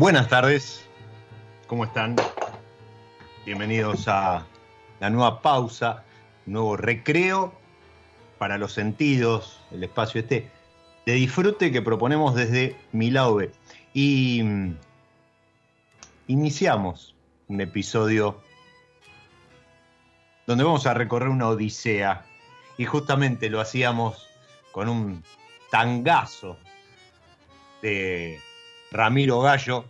Buenas tardes, ¿cómo están? Bienvenidos a la nueva pausa, nuevo recreo para los sentidos, el espacio este de disfrute que proponemos desde mi Y mm, iniciamos un episodio donde vamos a recorrer una odisea. Y justamente lo hacíamos con un tangazo de Ramiro Gallo,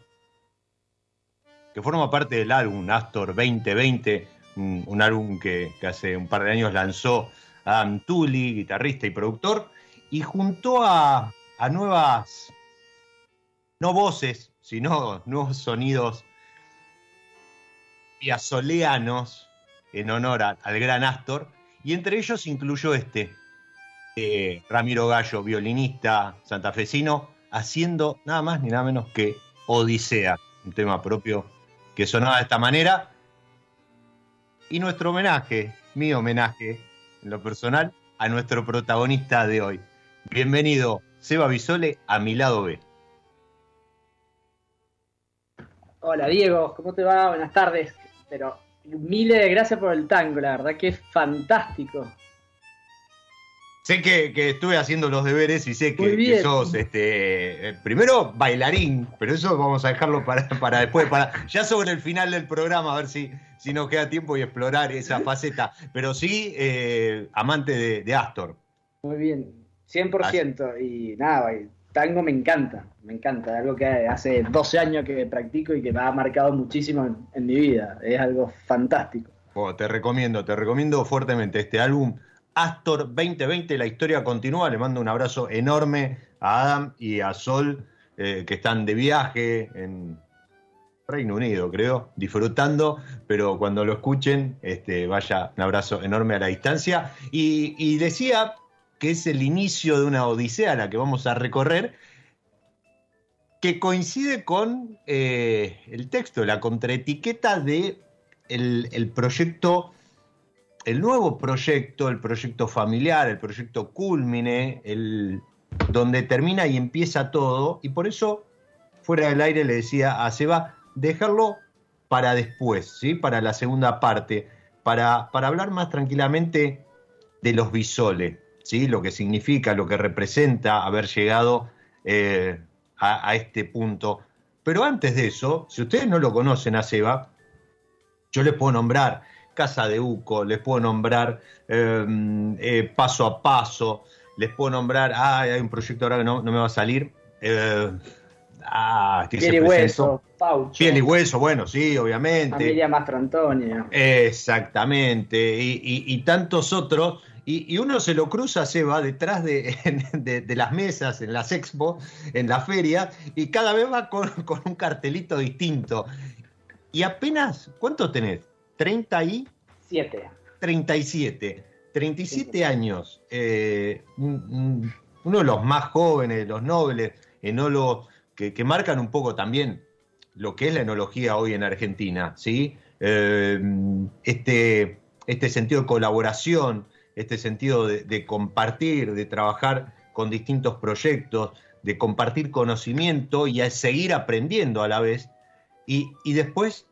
que forma parte del álbum Astor 2020, un, álbum que, hace un par de años lanzó Adam Tully, guitarrista y productor, y juntó a, nuevas, no voces, sino nuevos sonidos piazoleanos en honor al gran Astor, y entre ellos incluyó este, eh, Ramiro Gallo, violinista santafesino, haciendo nada más ni nada menos que Odisea, un tema propio que sonaba de esta manera. Y nuestro homenaje, mi homenaje en lo personal, a nuestro protagonista de hoy. Bienvenido, Seba Bisole, a mi lado B. Hola Diego, ¿cómo te va? Buenas tardes. Pero miles de gracias por el tango, la verdad que es fantástico. Sé que, estuve haciendo los deberes y sé que, sos este eh, primero bailarín, pero eso vamos a dejarlo para, para después, para ya sobre el final del programa, a ver si, si nos queda tiempo y explorar esa faceta. Pero sí, eh, amante de, Astor. Muy bien, 100%. Y nada, tango me encanta, me encanta. Algo que hace 12 años que practico y que me ha marcado muchísimo en, mi vida. Es algo fantástico. Oh, te recomiendo, te recomiendo fuertemente este álbum Astor 2020, la historia continúa. Le mando un abrazo enorme a Adam y a Sol, eh, que están de viaje en Reino Unido, creo, disfrutando, pero cuando lo escuchen, este, vaya un abrazo enorme a la distancia. Y, decía que es el inicio de una odisea la que vamos a recorrer, que coincide con eh, el texto, la contraetiqueta de el, proyecto, el nuevo proyecto, el proyecto familiar, el proyecto culmine, el, donde termina y empieza todo, y por eso fuera del aire le decía a Seba, dejarlo para después, ¿sí? para la segunda parte, para, para hablar más tranquilamente de los bisoles, ¿sí? lo que significa, lo que representa haber llegado eh, a, este punto. Pero antes de eso, si ustedes no lo conocen a Seba, yo les puedo nombrar Casa de Uco, les puedo nombrar em, eh, Paso a Paso, les puedo nombrar, ah, hay un proyecto ahora que no, no me va a salir. Eh, Ah, que Piel y hueso, Paucho. Piel y hueso, bueno, sí, obviamente. Familia Mastro Antonio. Exactamente, y, tantos otros. Y, uno se lo cruza, se va detrás de, de, las mesas, en las expo, en la feria, y cada vez va con, un cartelito distinto. Y apenas, ¿cuánto tenés? ¿37? 37. 37 años. Eh, uno de los más jóvenes, los nobles enólogos que, marcan un poco también lo que es la enología hoy en Argentina, ¿sí? Eh, este, este sentido de colaboración, este sentido de, compartir, de trabajar con distintos proyectos, de compartir conocimiento y a seguir aprendiendo a la vez, y, y después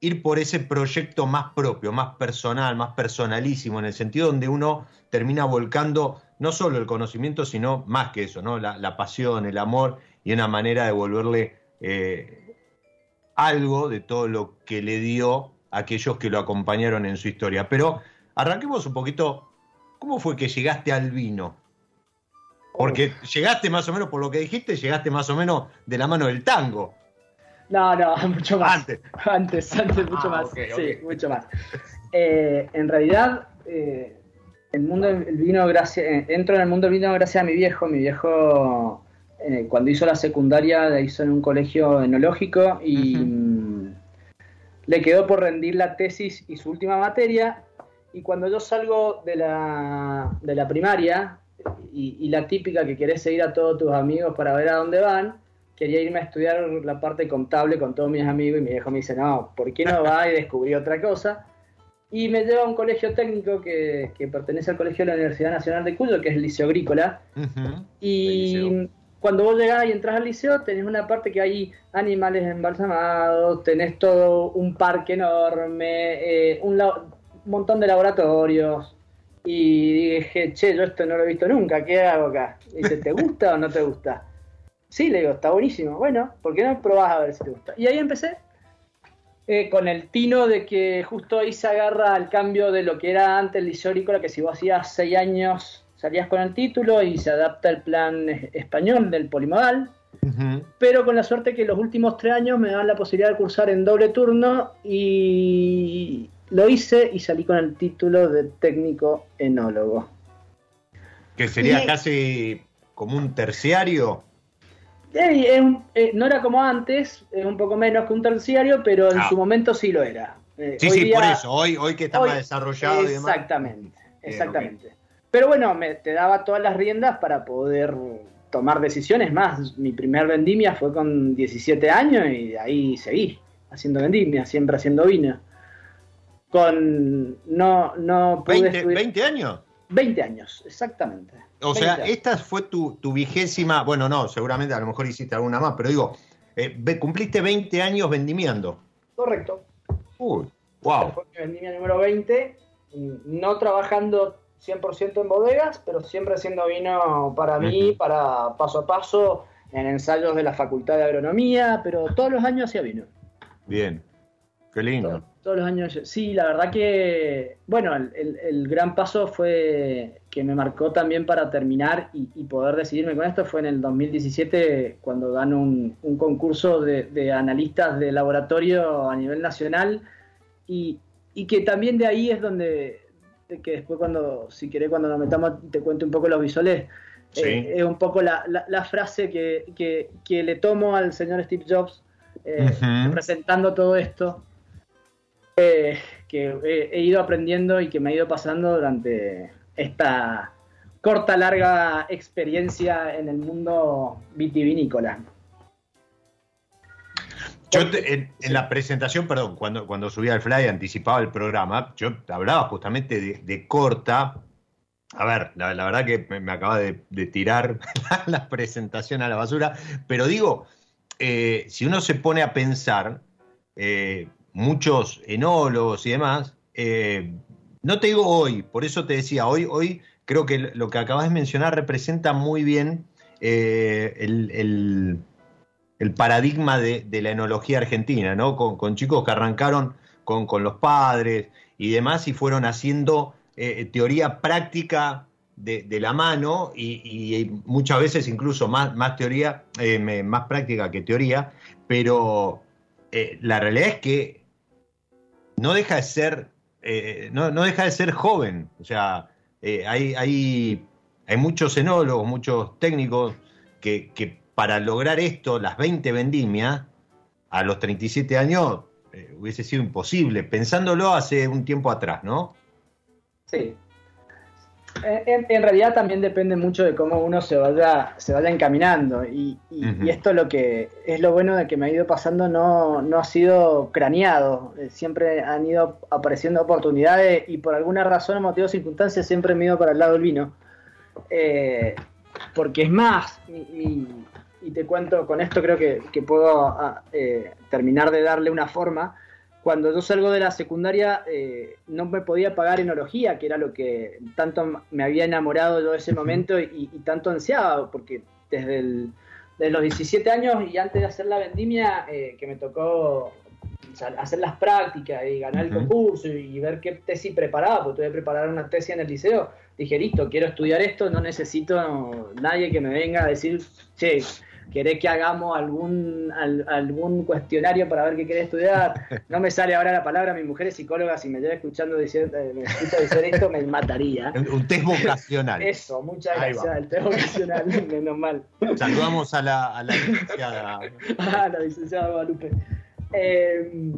ir por ese proyecto más propio, más personal, más personalísimo, en el sentido donde uno termina volcando no solo el conocimiento, sino más que eso, ¿no? la, pasión, el amor y una manera de devolverle eh, algo de todo lo que le dio a aquellos que lo acompañaron en su historia. Pero arranquemos un poquito, ¿cómo fue que llegaste al vino? Porque llegaste más o menos, por lo que dijiste, llegaste más o menos de la mano del tango. No, no, mucho más. Antes. Antes, antes, mucho ah, más. sí, mucho más. Eh, en realidad, eh, el mundo del vino gracias, eh, entro en el mundo del vino gracias a mi viejo. Mi viejo, eh, cuando hizo la secundaria, la hizo en un colegio enológico y mm, le quedó por rendir la tesis y su última materia. Y cuando yo salgo de la, de la primaria, y, la típica que querés seguir a todos tus amigos para ver a dónde van, quería irme a estudiar la parte contable con todos mis amigos y mi viejo me dice, no, ¿por qué no va? Y descubrí otra cosa. Y me lleva a un colegio técnico que, pertenece al colegio de la Universidad Nacional de Cuyo, que es el Liceo Agrícola. Y cuando vos llegás y entras al liceo, tenés una parte que hay animales embalsamados, tenés todo un parque enorme, eh, un, montón de laboratorios. Y dije, che, yo esto no lo he visto nunca, ¿qué hago acá? Y dice, ¿te gusta o no te gusta? Sí, le digo, está buenísimo. Bueno, ¿por qué no probás a ver si te gusta? Y ahí empecé eh, con el tino de que justo ahí se agarra al cambio de lo que era antes el liceo que si vos hacías seis años salías con el título y se adapta el plan español del polimodal, pero con la suerte que los últimos tres años me dan la posibilidad de cursar en doble turno y lo hice y salí con el título de técnico enólogo. Que sería casi como un terciario. Eh, no era como antes, es un poco menos que un terciario, pero en ah. su momento sí lo era. Eh, sí, sí, por eso, hoy, hoy que está más desarrollado. Exactamente, exactamente. Pero bueno, me, te daba todas las riendas para poder tomar decisiones más. Mi primer vendimia fue con 17 años y de ahí seguí haciendo vendimia, siempre haciendo vino. Con no no pude 20, 20 años. 20 años, exactamente. O sea, esta fue tu, vigésima, bueno, no, seguramente a lo mejor hiciste alguna más, pero digo, eh, cumpliste 20 años vendimiando. Correcto. Uy, wow. Fue mi vendimia número 20, no trabajando 100% en bodegas, pero siempre haciendo vino para mí, para paso a paso, en ensayos de la Facultad de Agronomía, pero todos los años hacía vino. Bien, qué lindo todos los años. Sí, la verdad que, bueno, el, gran paso fue que me marcó también para terminar y, poder decidirme con esto. Fue en el 2017 cuando gano un, concurso de, analistas de laboratorio a nivel nacional. Y, que también de ahí es donde, que después cuando, si querés, cuando nos metamos, te cuento un poco los visuales. Eh, es un poco la, frase que, que, le tomo al señor Steve Jobs presentando todo esto que he, ido aprendiendo y que me ha ido pasando durante esta corta, larga experiencia en el mundo vitivinícola. Yo en, la presentación, perdón, cuando, cuando subía el fly anticipaba el programa, yo hablaba justamente de, corta. A ver, la, verdad que me, acaba de, tirar la, presentación a la basura, pero digo, eh, si uno se pone a pensar, eh, muchos enólogos y demás, eh, no te digo hoy, por eso te decía, hoy, hoy creo que lo que acabas de mencionar representa muy bien eh, el, paradigma de, la enología argentina, ¿no? Con, chicos que arrancaron con, los padres y demás y fueron haciendo eh, teoría práctica de, la mano y, muchas veces incluso más, más teoría, más práctica que teoría, pero la realidad es que no deja de ser, eh, no, deja de ser joven. O sea, eh, hay, hay, hay, muchos enólogos, muchos técnicos que, para lograr esto, las 20 vendimias, a los 37 años, eh, hubiese sido imposible, pensándolo hace un tiempo atrás, ¿no? Sí, en, realidad también depende mucho de cómo uno se vaya, se vaya encaminando. Y, esto lo que es lo bueno de que me ha ido pasando no, no ha sido craneado. Eh, siempre han ido apareciendo oportunidades y por alguna razón, motivo de circunstancias, siempre me he ido para el lado del vino. Eh, porque es más, y, te cuento, con esto creo que, puedo ah, eh, terminar de darle una forma cuando yo salgo de la secundaria eh, no me podía pagar enología, que era lo que tanto me había enamorado yo de ese momento y, tanto ansiaba, porque desde, los 17 años y antes de hacer la vendimia, eh, que me tocó hacer las prácticas y ganar el concurso y, ver qué tesis preparaba, porque tuve que preparar una tesis en el liceo, dije, listo, quiero estudiar esto, no necesito nadie que me venga a decir, che, ¿Querés que hagamos algún, algún cuestionario para ver qué querés estudiar? No me sale ahora la palabra, mi mujer es psicóloga, si me lleva escuchando diciendo, eh, me escucha decir esto, me mataría. Un test vocacional. Eso, muchas gracias, el test vocacional, menos mal. Saludamos a la, a la licenciada. ah, la licenciada Guadalupe. Eh,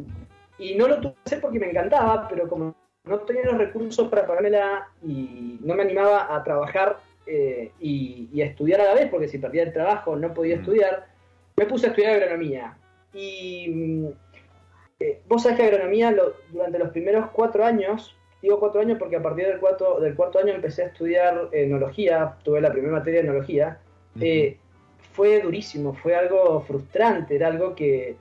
y no lo tuve que hacer porque me encantaba, pero como no tenía los recursos para pagármela y no me animaba a trabajar eh, y, a estudiar a la vez, porque si perdía el trabajo no podía mm. estudiar, me puse a estudiar agronomía. Y mm, eh, vos sabés que agronomía durante los primeros cuatro años, digo cuatro años porque a partir del cuarto, del cuarto año empecé a estudiar enología, tuve la primera materia de enología, eh, fue durísimo, fue algo frustrante, era algo que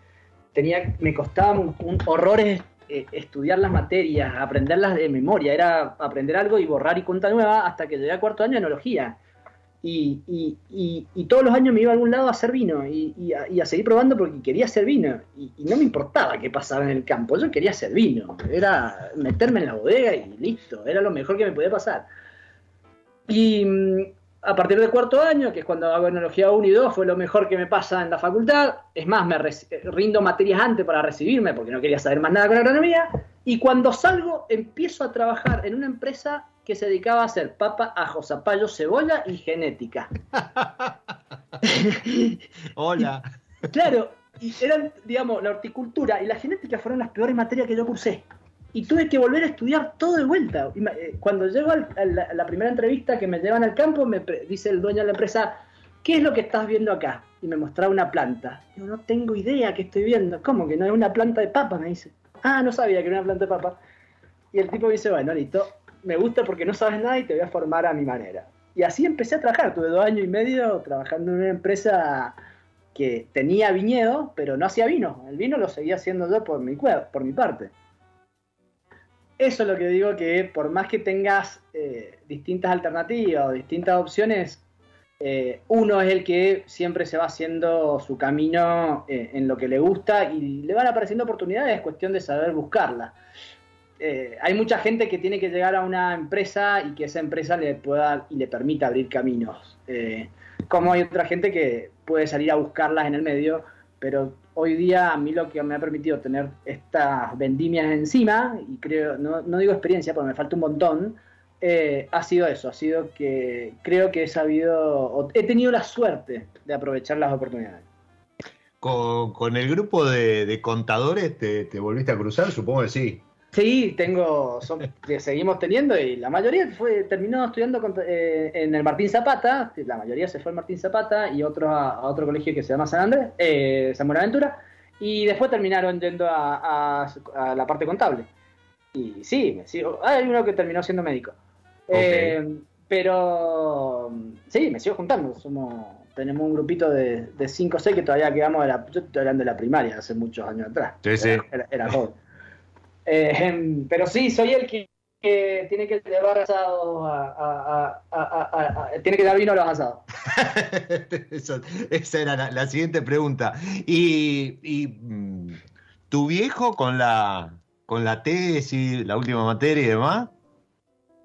tenía, me costaba un, un horrores eh, estudiar las materias, aprenderlas de memoria, era aprender algo y borrar y cuenta nueva hasta que llegué a cuarto año de enología. Y, y, todos los años me iba a algún lado a hacer vino y, a, seguir probando porque quería hacer vino. Y, no me importaba qué pasaba en el campo, yo quería hacer vino. Era meterme en la bodega y listo, era lo mejor que me podía pasar. Y mm, a partir del cuarto año, que es cuando hago enología 1 y 2, fue lo mejor que me pasa en la facultad. Es más, me rindo materias antes para recibirme porque no quería saber más nada con agronomía. Y cuando salgo, empiezo a trabajar en una empresa que se dedicaba a hacer papa, ajo, zapallo, cebolla y genética. Hola. claro, y eran, digamos, la horticultura y la genética fueron las peores materias que yo cursé y tuve que volver a estudiar todo de vuelta. Eh, cuando llego a la, primera entrevista que me llevan al campo, me dice el dueño de la empresa, ¿qué es lo que estás viendo acá? Y me mostraba una planta. Yo no tengo idea qué estoy viendo. ¿Cómo que no es una planta de papa? Me dice. Ah, no sabía que era una planta de papa. Y el tipo me dice, bueno, listo, me gusta porque no sabes nada y te voy a formar a mi manera. Y así empecé a trabajar. Tuve dos años y medio trabajando en una empresa que tenía viñedo, pero no hacía vino. El vino lo seguía haciendo yo por mi, por mi parte. Eso es lo que digo que por más que tengas eh, distintas alternativas o distintas opciones, eh, uno es el que siempre se va haciendo su camino eh, en lo que le gusta y le van apareciendo oportunidades, es cuestión de saber buscarlas. hay mucha gente que tiene que llegar a una empresa y que esa empresa le pueda y le permita abrir caminos. como hay otra gente que puede salir a buscarlas en el medio, pero hoy día a mí lo que me ha permitido tener estas vendimias encima, y creo, no, digo experiencia porque me falta un montón, eh, ha sido eso, ha sido que creo que he sabido, he tenido la suerte de aprovechar las oportunidades. con, el grupo de, contadores te, volviste a cruzar? Supongo que sí. Sí, tengo, seguimos teniendo y la mayoría fue terminó estudiando eh, en el Martín Zapata, la mayoría se fue al Martín Zapata y otro a, otro colegio que se llama San Andrés, eh, San Buenaventura, y después terminaron yendo a, la parte contable. Y sí, hay uno que terminó siendo médico. Eh, pero sí, me sigo juntando, somos tenemos un grupito de 5 o 6 que todavía quedamos de la, yo estoy hablando de la primaria hace muchos años atrás. Sí, sí. era joven. Eh, pero sí, soy el que, tiene que llevar asados a, tiene que dar vino a los asados. esa era la, siguiente pregunta. Y, mm, tu viejo con la con la tesis, la última materia y demás.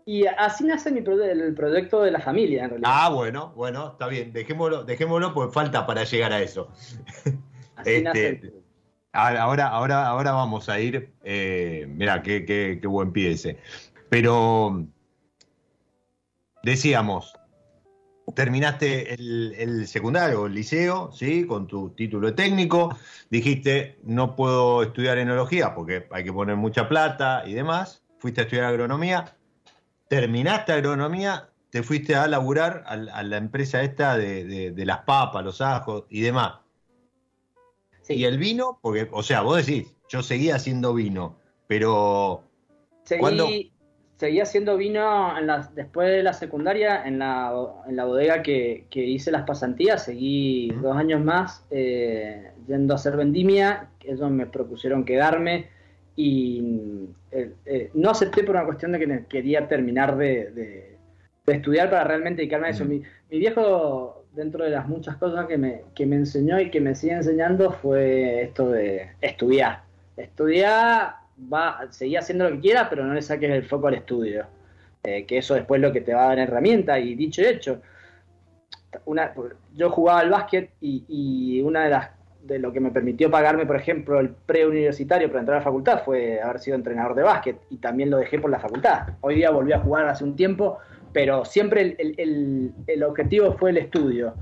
Y así nace mi el proyecto de la familia, en realidad. Ah, bueno, bueno, está bien. Dejémoslo, dejémoslo, pues falta para llegar a eso. Así nace este, Ahora, ahora, ahora vamos a ir. Eh, mira, qué, buen pie ese. Pero decíamos, terminaste el, secundario, el liceo, ¿sí? Con tu título de técnico. Dijiste, no puedo estudiar enología porque hay que poner mucha plata y demás. Fuiste a estudiar agronomía. Terminaste agronomía, te fuiste a laburar a, la empresa esta de las papas, los ajos y demás. Y el vino, porque, o sea, vos decís, yo seguía haciendo vino, pero. Seguí, Seguía haciendo vino en después de la secundaria, en la, en la bodega que, hice las pasantías, seguí dos años más eh, yendo a hacer vendimia, ellos me propusieron quedarme y eh, eh, no acepté por una cuestión de que quería terminar de, estudiar para realmente dedicarme a eso. mi, viejo dentro de las muchas cosas que me, que me enseñó y que me sigue enseñando fue esto de estudiar. Estudiar, va, seguir haciendo lo que quiera, pero no le saques el foco al estudio. Eh, que eso después es lo que te va a dar herramienta. Y dicho y hecho, una, yo jugaba al básquet y, una de las de lo que me permitió pagarme, por ejemplo, el preuniversitario para entrar a la facultad fue haber sido entrenador de básquet y también lo dejé por la facultad. Hoy día volví a jugar hace un tiempo, pero siempre el, objetivo fue el estudio.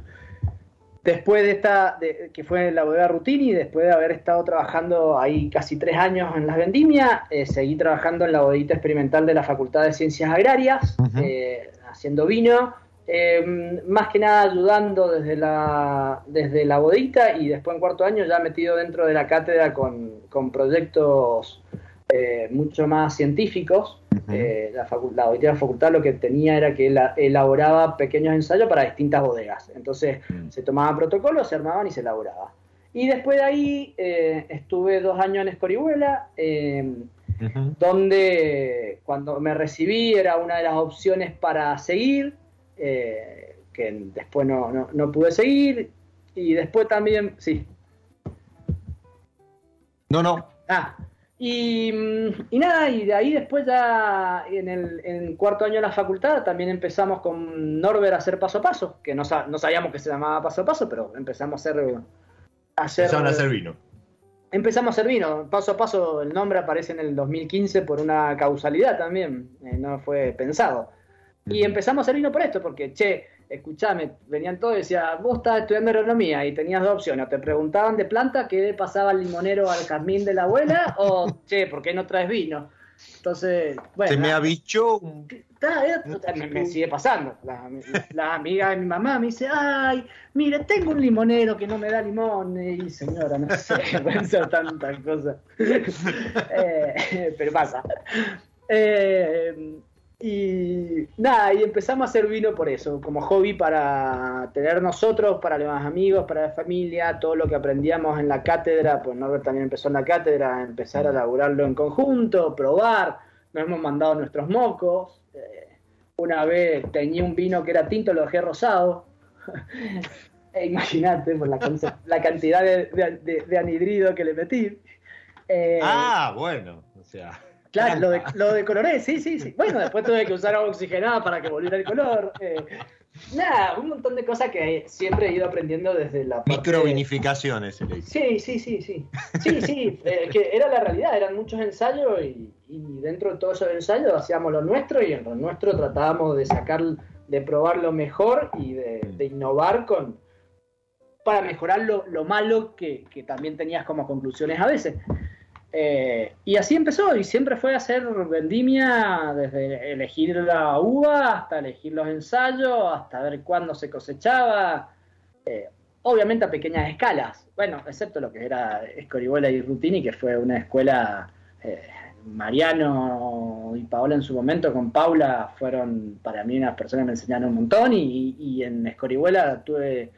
Después de esta, que fue en la bodega Rutini, después de haber estado trabajando ahí casi tres años en las vendimias, eh, seguí trabajando en la bodeguita experimental de la Facultad de Ciencias Agrarias, eh, haciendo vino, em, más que nada ayudando desde la, desde la bodeguita y después en cuarto año ya metido dentro de la cátedra con, con proyectos eh, mucho más científicos. Eh, la, facultad, la facultad lo que tenía era que elaboraba pequeños ensayos para distintas bodegas. Entonces mm. se tomaban protocolos, se armaban y se elaboraba. Y después de ahí eh, estuve dos años en Escorihuela, em, donde cuando me recibí era una de las opciones para seguir, que después no, no, no pude seguir. Y después también, sí. No, no. Ah, y, nada, y de ahí después ya en el cuarto año de la facultad también empezamos con Norbert a hacer paso a paso, que no, no sabíamos que se llamaba paso a paso, pero empezamos a hacer... A hacer a hacer vino. Empezamos a hacer vino, paso a paso el nombre aparece en el 2015 por una causalidad también, eh, no fue pensado. Y empezamos a hacer vino por esto, porque, che, escuchame, venían todos y decían, vos estás estudiando agronomía y tenías dos opciones, o te preguntaban de planta qué le pasaba al limonero al jazmín de la abuela, o che, ¿por qué no traes vino? Entonces, bueno. Se me ha bicho. Me, sigue pasando. La, amiga de mi mamá me dice, ay, mire, tengo un limonero que no me da limón. Y señora, no sé, pueden ser tantas cosas. Eh, pero pasa. Eh, y nada, y empezamos a hacer vino por eso, como hobby para tener nosotros, para los amigos, para la familia, todo lo que aprendíamos en la cátedra, pues Norbert también empezó en la cátedra, empezar a elaborarlo en conjunto, probar, nos hemos mandado nuestros mocos. Eh, una vez tenía un vino que era tinto, lo dejé rosado. e imagínate por la, la cantidad de, anhidrido que le metí. Eh, ah, bueno, o sea. Claro, lo, de, lo decoloré, sí, sí, sí. Bueno, después tuve que usar agua oxigenada para que volviera el color. Eh, nada, un montón de cosas que siempre he ido aprendiendo desde la parte Microvinificaciones, se Sí, sí, sí, sí. Sí, sí, eh, que era la realidad, eran muchos ensayos y, dentro de todos esos ensayos hacíamos lo nuestro y en lo nuestro tratábamos de sacar, de probar lo mejor y de, innovar con, para mejorar lo, malo que, también tenías como conclusiones a veces. Eh, y así empezó, y siempre fue hacer vendimia, desde elegir la uva hasta elegir los ensayos, hasta ver cuándo se cosechaba, eh, obviamente a pequeñas escalas, bueno, excepto lo que era Escorihuela y Rutini, que fue una escuela, eh, Mariano y Paola en su momento con Paula fueron para mí unas personas que me enseñaron un montón, y, en Escorihuela tuve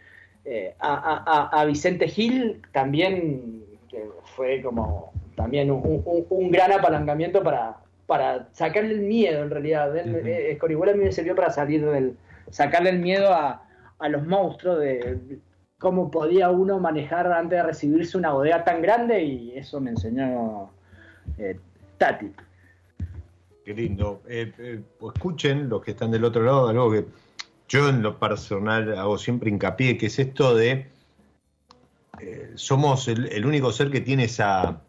a, Vicente Gil también, que fue como también un, gran apalancamiento para, para sacarle el miedo en realidad. Uh Escorihuela a mí me sirvió para salir del, sacarle el miedo a, los monstruos de, cómo podía uno manejar antes de recibirse una bodega tan grande y eso me enseñó eh, Tati. Qué lindo. Eh, pues escuchen los que están del otro lado, algo que yo en lo personal hago siempre hincapié, que es esto de somos el, único ser que tiene esa,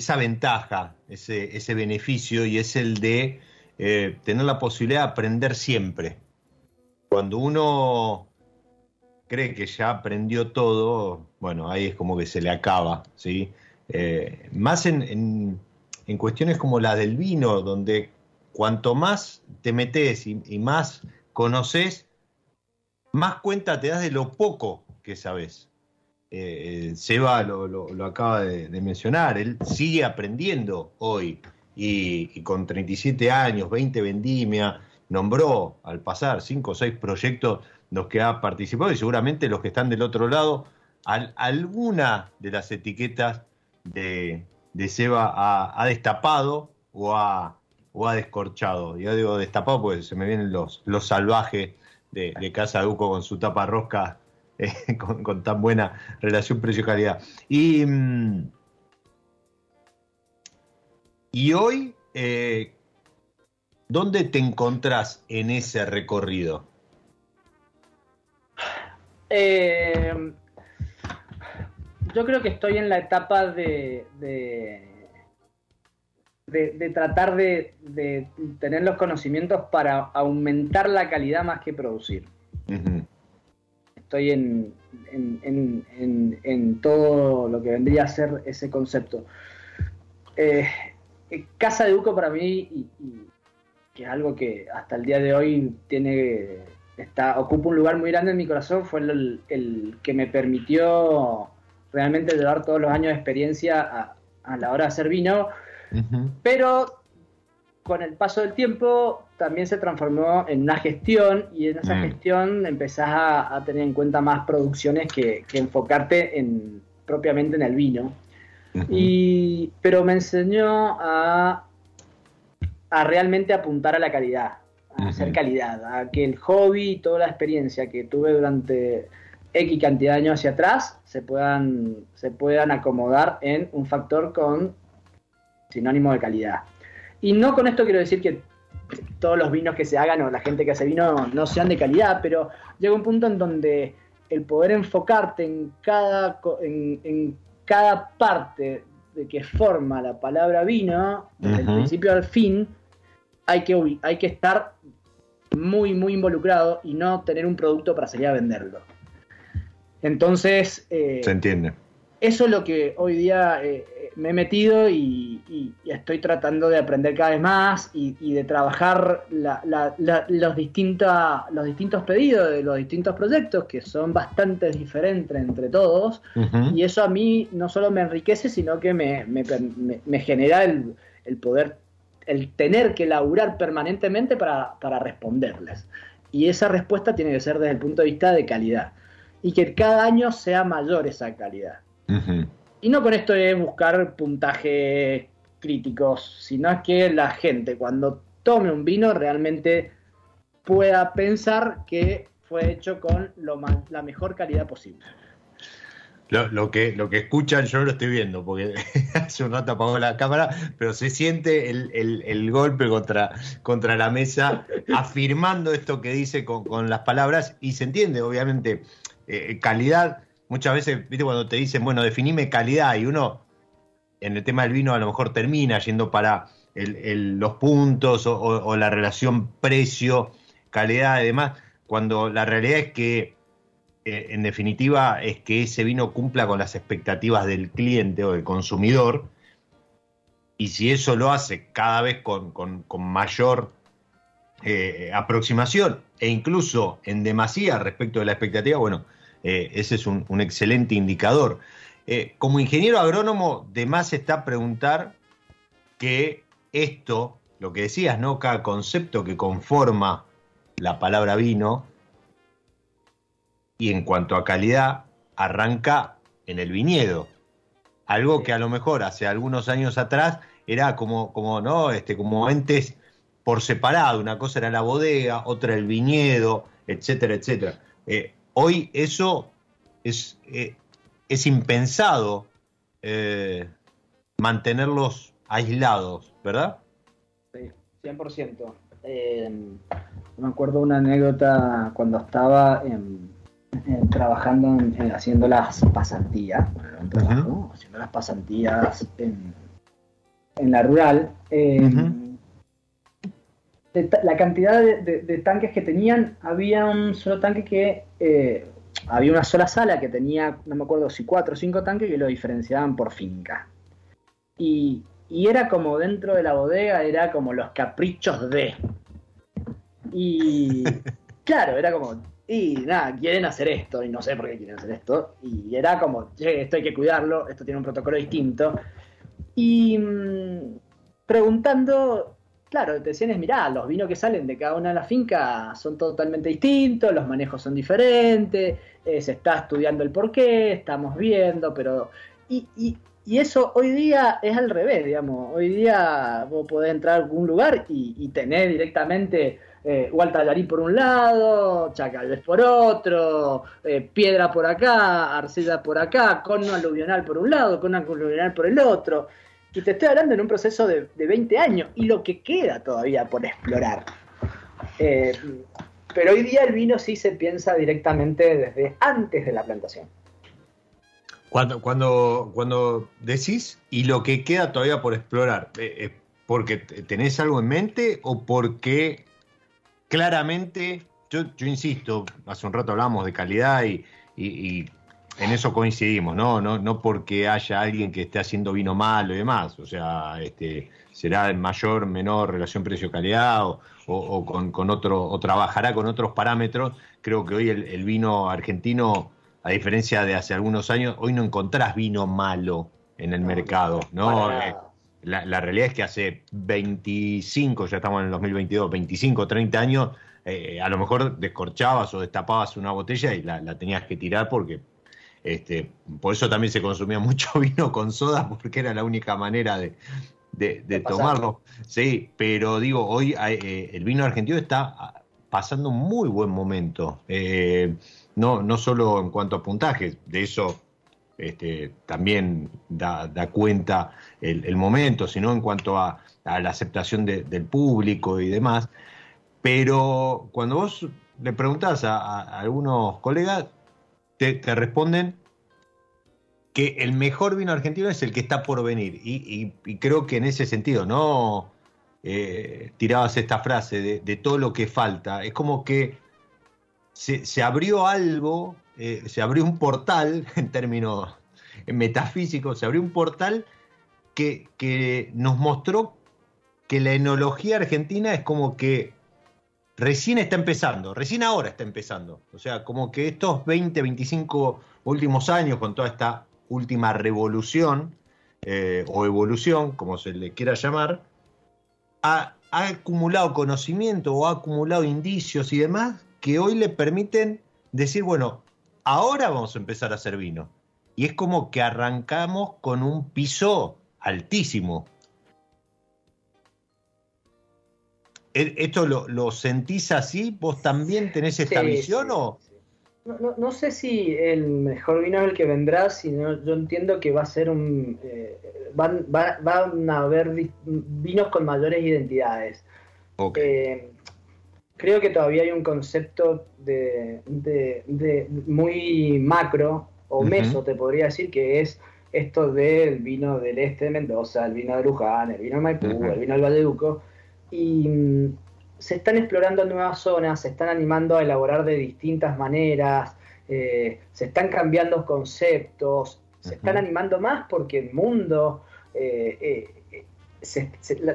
esa ventaja, ese, ese beneficio, y es el de eh, tener la posibilidad de aprender siempre. Cuando uno cree que ya aprendió todo, bueno, ahí es como que se le acaba, ¿sí? Eh, más en, en, cuestiones como la del vino, donde cuanto más te metes y, y, más conoces, más cuenta te das de lo poco que sabes. Eh, Seba lo, acaba de, mencionar, él sigue aprendiendo hoy y, con 37 años, 20 vendimia, nombró al pasar 5 o 6 proyectos los que ha participado y seguramente los que están del otro lado, alguna de las etiquetas de, Seba ha, destapado o ha, o ha descorchado. Yo digo destapado porque se me vienen los, los salvajes de, de Casa Duco con su tapa rosca con, tan buena relación precio-calidad. Y, mm, y hoy, eh, ¿dónde te encontrás en ese recorrido? Eh, yo creo que estoy en la etapa de, de, tratar de, tener los conocimientos para aumentar la calidad más que producir estoy en, en, todo lo que vendría a ser ese concepto. Eh, eh, Casa de Duco para mí, y, que es algo que hasta el día de hoy tiene está, ocupa un lugar muy grande en mi corazón, fue el, que me permitió realmente llevar todos los años de experiencia a, la hora de hacer vino. Pero con el paso del tiempo también se transformó en una gestión y en esa mm. gestión empezás a, tener en cuenta más producciones que, enfocarte en, propiamente en el vino. y, pero me enseñó a, a realmente apuntar a la calidad, a hacer calidad, a que el hobby y toda la experiencia que tuve durante X cantidad de años hacia atrás se puedan, se puedan acomodar en un factor con sinónimo de calidad. Y no con esto quiero decir que todos los vinos que se hagan o la gente que hace vino no sean de calidad, pero llega un punto en donde el poder enfocarte en cada, en, cada parte de que forma la palabra vino, desde el principio al fin, hay que, hay que estar muy, muy involucrado y no tener un producto para salir a venderlo. Entonces... Eh, se entiende eso es lo que hoy día eh, eh, me he metido y, estoy tratando de aprender cada vez más y, de trabajar los, distintos pedidos de los distintos proyectos, que son bastante diferentes entre todos. Y eso a mí no solo me enriquece, sino que me, genera el, poder, el tener que laburar permanentemente para, para responderles. Y esa respuesta tiene que ser desde el punto de vista de calidad. Y que cada año sea mayor esa calidad. Y no con esto de buscar puntajes críticos, sino que la gente cuando tome un vino realmente pueda pensar que fue hecho con lo la mejor calidad posible. Lo, que, lo que escuchan yo lo estoy viendo, porque hace un rato apagó la cámara, pero se siente el, golpe contra, contra la mesa, afirmando esto que dice con, las palabras, y se entiende, obviamente, eh, calidad muchas veces, viste, cuando te dicen, bueno, definime calidad y uno en el tema del vino a lo mejor termina yendo para los puntos o, la relación precio, calidad y demás, cuando la realidad es que eh, en definitiva, es que ese vino cumpla con las expectativas del cliente o del consumidor. Y si eso lo hace cada vez con, mayor eh, aproximación e incluso en demasía respecto de la expectativa, bueno, eh, ese es un, excelente indicador. como ingeniero agrónomo, de más está preguntar que esto, lo que decías, ¿no? Cada concepto que conforma la palabra vino, y en cuanto a calidad, arranca en el viñedo. Algo que a lo mejor hace algunos años atrás era como, como, ¿no? este, como entes por separado. Una cosa era la bodega, otra el viñedo, etcétera, etcétera. Eh, hoy eso es, eh, es impensado eh, mantenerlos aislados, ¿verdad? Sí, 100%. me acuerdo una anécdota cuando estaba en eh, trabajando haciendo las pasantías, haciendo las pasantías en, la rural. La cantidad de, tanques que tenían, había un solo tanque que eh, había una sola sala que tenía, no me acuerdo si cuatro o cinco tanques que lo diferenciaban por finca. Y, y era como dentro de la bodega, era como los caprichos de. Y claro, era como, y nada, quieren hacer esto, y no sé por qué quieren hacer esto, y era como, che, esto hay que cuidarlo, esto tiene un protocolo distinto. Y mm, preguntando, claro, te decían es, mirá, los vinos que salen de cada una de las fincas son totalmente distintos, los manejos son diferentes, eh, se está estudiando el porqué, estamos viendo, pero... Y, y, y, eso hoy día es al revés, digamos, hoy día vos podés entrar a algún lugar y, y tener directamente eh, por un lado, Chacalves por otro, eh, piedra por acá, arcilla por acá, cono aluvional por un lado, cono aluvional por el otro. Y te estoy hablando en un proceso de, 20 años y lo que queda todavía por explorar. Eh, pero hoy día el vino sí se piensa directamente desde antes de la plantación. Cuando, cuando, cuando decís y lo que queda todavía por explorar, eh, ¿porque tenés algo en mente o porque claramente, yo, insisto, hace un rato hablamos de calidad y, en eso coincidimos, ¿no? ¿no? No porque haya alguien que esté haciendo vino malo y demás, o sea, este, será en mayor, menor relación precio-calidad o, con, otro, o trabajará con otros parámetros. Creo que hoy el, vino argentino, a diferencia de hace algunos años, hoy no encontrás vino malo en el mercado, ¿no? La, realidad es que hace 25, ya estamos en el 2022, 25, 30 años, eh, a lo mejor descorchabas o destapabas una botella y la, tenías que tirar porque este, por eso también se consumía mucho vino con soda porque era la única manera de, tomarlo. Sí, pero digo, hoy eh, el vino argentino está pasando un muy buen momento. Eh, no, no solo en cuanto a puntajes, de eso este, también da, cuenta el, momento, sino en cuanto a, la aceptación del público y demás. Pero cuando vos le preguntás a, algunos colegas, te, responden que el mejor vino argentino es el que está por venir. Y, creo que en ese sentido, ¿no? Eh, tirabas esta frase de, todo lo que falta. Es como que se, abrió algo, eh, se abrió un portal en términos metafísicos, se abrió un portal que, nos mostró que la enología argentina es como que recién está empezando, recién ahora está empezando. O sea, como que estos 20, 25 últimos años, con toda esta última revolución eh, o evolución, como se le quiera llamar, ha, ha, acumulado conocimiento o ha acumulado indicios y demás que hoy le permiten decir, bueno, ahora vamos a empezar a hacer vino. Y es como que arrancamos con un piso altísimo. ¿Esto lo, sentís así? ¿Vos también tenés esta visión o...? No, sé si el mejor vino es el que vendrá, sino yo entiendo que va a ser un... Eh, van, a haber vinos con mayores identidades. Eh, creo que todavía hay un concepto de, muy macro o meso, te podría decir, que es esto del vino del este de Mendoza, el vino de Luján, el vino de Maipú, el vino del Valleduco, y mm, se están explorando nuevas zonas, se están animando a elaborar de distintas maneras, eh, se están cambiando conceptos, se están animando más porque el mundo, eh, eh,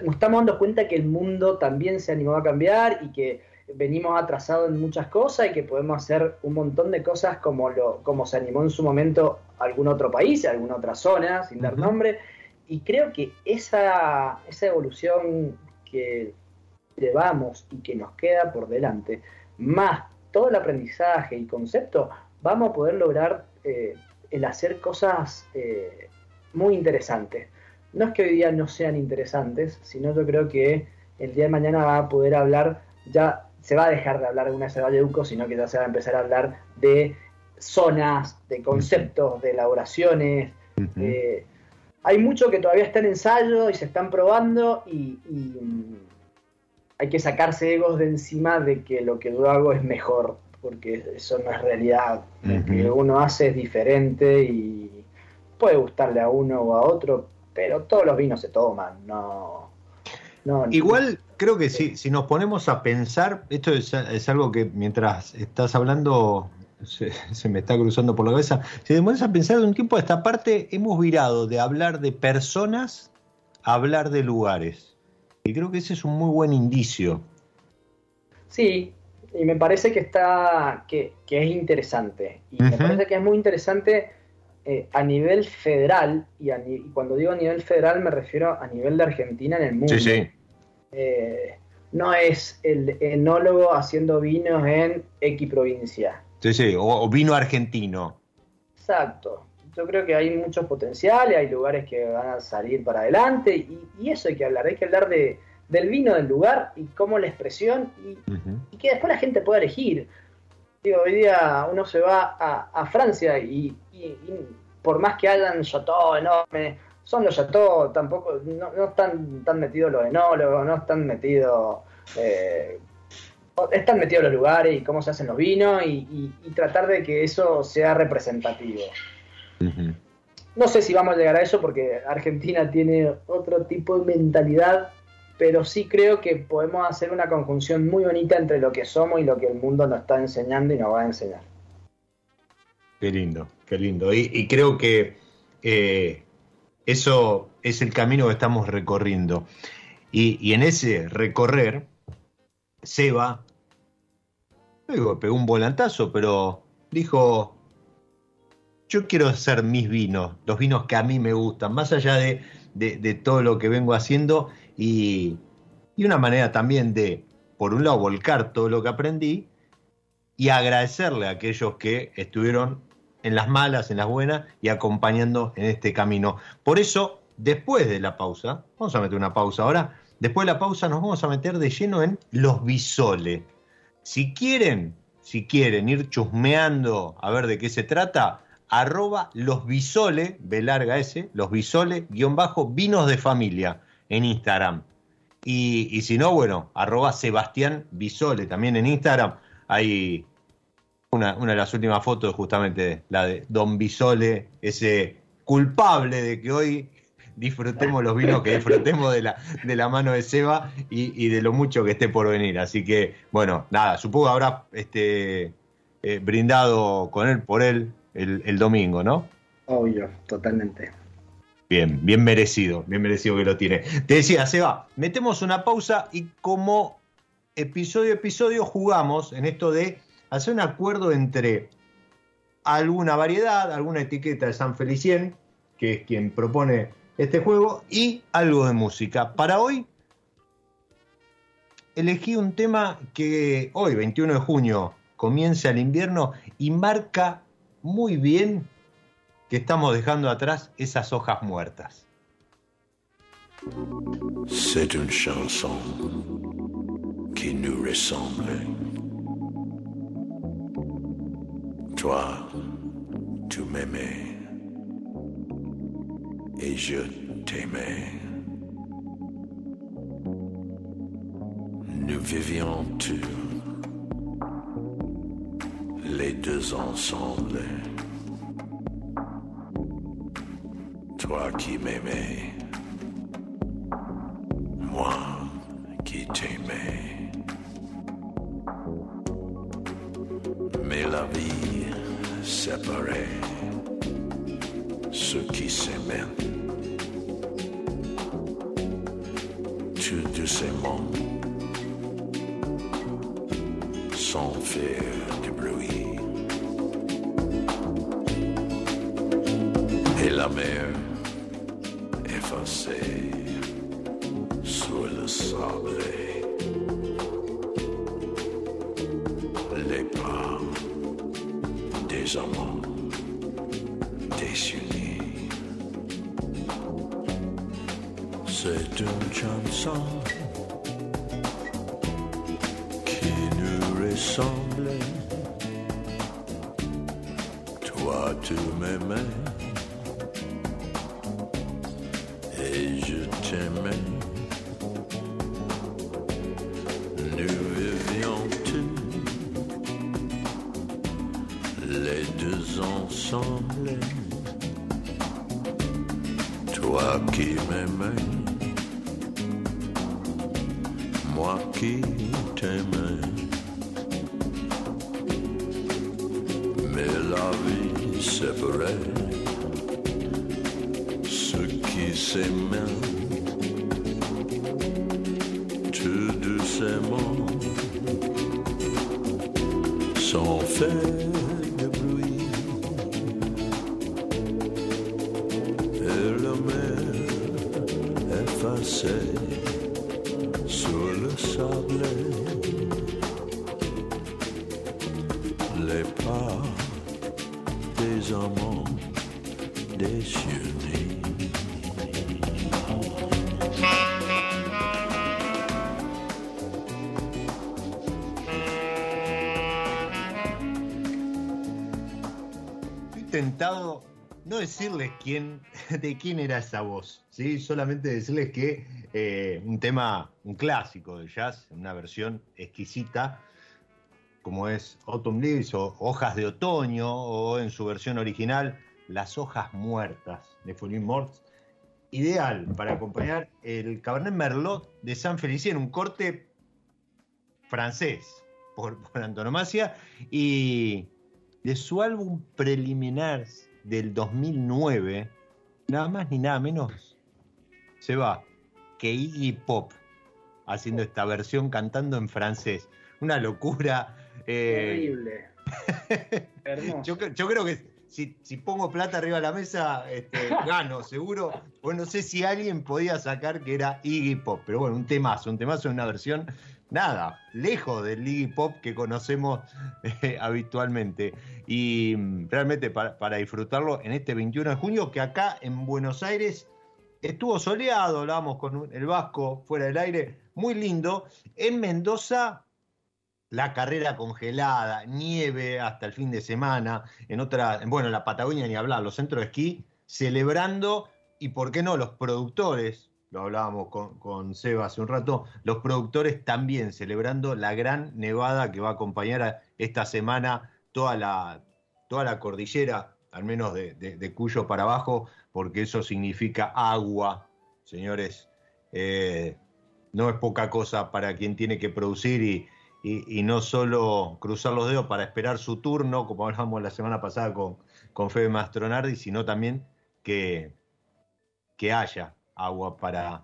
nos estamos dando cuenta que el mundo también se animó a cambiar y que venimos atrasados en muchas cosas y que podemos hacer un montón de cosas como, lo, como se animó en su momento algún otro país, alguna otra zona, sin dar nombre. Y creo que esa, esa evolución que llevamos y que nos queda por delante, más todo el aprendizaje y concepto, vamos a poder lograr eh, el hacer cosas eh, muy interesantes. No es que hoy día no sean interesantes, sino yo creo que el día de mañana va a poder hablar, ya se va a dejar de hablar de una de Uco, sino que ya se va a empezar a hablar de zonas, de conceptos, de elaboraciones. Eh, hay mucho que todavía está en ensayo y se están probando y, mm, hay que sacarse egos de encima de que lo que yo hago es mejor, porque eso no es realidad. Lo que uno hace es diferente y puede gustarle a uno o a otro, pero todos los vinos se toman, no. Igual creo que sí, si nos ponemos a pensar, esto es, algo que mientras estás hablando se, se, me está cruzando por la cabeza, si ponemos a pensar de un tiempo a esta parte, hemos virado de hablar de personas a hablar de lugares. Y creo que ese es un muy buen indicio. Sí, y me parece que está que, es interesante. Y me parece que es muy interesante eh, a nivel federal, y, cuando digo a nivel federal me refiero a nivel de Argentina en el mundo. Sí, sí. Eh, no es el enólogo haciendo vinos en X provincia. Sí, sí, o, vino argentino. Exacto yo creo que hay muchos potenciales, hay lugares que van a salir para adelante y, eso hay que hablar, hay que hablar de, del vino del lugar y cómo la expresión y, que después la gente pueda elegir. Digo, hoy día uno se va a, Francia y, por más que hayan chateaux enormes, son los chateaux, tampoco, no, están tan metidos los enólogos, no están metidos... Eh, están metidos los lugares y cómo se hacen los vinos y tratar de que eso sea representativo. No sé si vamos a llegar a eso porque Argentina tiene otro tipo de mentalidad, pero sí creo que podemos hacer una conjunción muy bonita entre lo que somos y lo que el mundo nos está enseñando y nos va a enseñar. Qué lindo, qué lindo. Y, creo que eh, eso es el camino que estamos recorriendo. Y, y en ese recorrer, Seba, luego pegó un volantazo, pero dijo, yo quiero hacer mis vinos, los vinos que a mí me gustan, más allá de, todo lo que vengo haciendo y, una manera también de, por un lado, volcar todo lo que aprendí y agradecerle a aquellos que estuvieron en las malas, en las buenas y acompañando en este camino. Por eso, después de la pausa, vamos a meter una pausa ahora, después de la pausa nos vamos a meter de lleno en los bisoles. Si quieren, si quieren ir chusmeando a ver de qué se trata, arroba los bisole, B larga S, los bisole, guion bajo, vinos de familia en Instagram. Y, si no, bueno, arroba Sebastián Bisole también en Instagram. Hay una, una, de las últimas fotos, justamente la de Don Bisole, ese culpable de que hoy disfrutemos los vinos, que disfrutemos de la, de la mano de Seba y, de lo mucho que esté por venir. Así que, bueno, nada, supongo que habrá este, eh, brindado con él, por él, el, domingo, ¿no? Obvio, totalmente. Bien, bien merecido, bien merecido que lo tiene. Te decía, Seba, metemos una pausa y como episodio a episodio jugamos en esto de hacer un acuerdo entre alguna variedad, alguna etiqueta de San Felicien, que es quien propone este juego, y algo de música. Para hoy elegí un tema que hoy, 21 de junio, comienza el invierno y marca muy bien que estamos dejando atrás esas hojas muertas. C'est une chanson qui nous ressemble. Toi, tu m'aimais et je t'aimais. Nous vivions tous les deux ensemble. Toi qui m'aimais, moi qui t'aimais. Mais la vie séparer ceux qui s'aiment. s'aimant, sans faire. La vie séparait ceux qui s'aimaient tout doucement sans faire No decirles quién, de quién era esa voz, ¿sí? solamente decirles que eh, un tema, un clásico de jazz, una versión exquisita, como es Autumn Leaves o Hojas de Otoño, o en su versión original, Las Hojas Muertas de Follin Morts, ideal para acompañar el Cabernet Merlot de San Felicien, un corte francés por, por antonomasia, y de su álbum preliminar del 2009, nada más ni nada menos, se va que Iggy Pop haciendo esta versión cantando en francés. Una locura. eh, Terrible. Hermoso. yo, cre- yo creo que si, si pongo plata arriba de la mesa, este, gano, seguro. Bueno, no sé si alguien podía sacar que era Iggy Pop, pero bueno, un temazo, un temazo en una versión, nada, lejos del Iggy Pop que conocemos eh, habitualmente. Y mm, realmente para, disfrutarlo en este 21 de junio, que acá en Buenos Aires estuvo soleado, hablábamos con el Vasco fuera del aire, muy lindo. En Mendoza la carrera congelada, nieve hasta el fin de semana, en otra, bueno, en la Patagonia ni hablar, los centros de esquí celebrando y por qué no los productores, lo hablábamos con, con Seba hace un rato, los productores también celebrando la gran nevada que va a acompañar esta semana toda la, toda la cordillera, al menos de, de- Cuyo para abajo, porque eso significa agua, señores. eh, no es poca cosa para quien tiene que producir y, y- no solo cruzar los dedos para esperar su turno, como hablamos la semana pasada con, con Febe Mastronardi, sino también que, que haya agua para,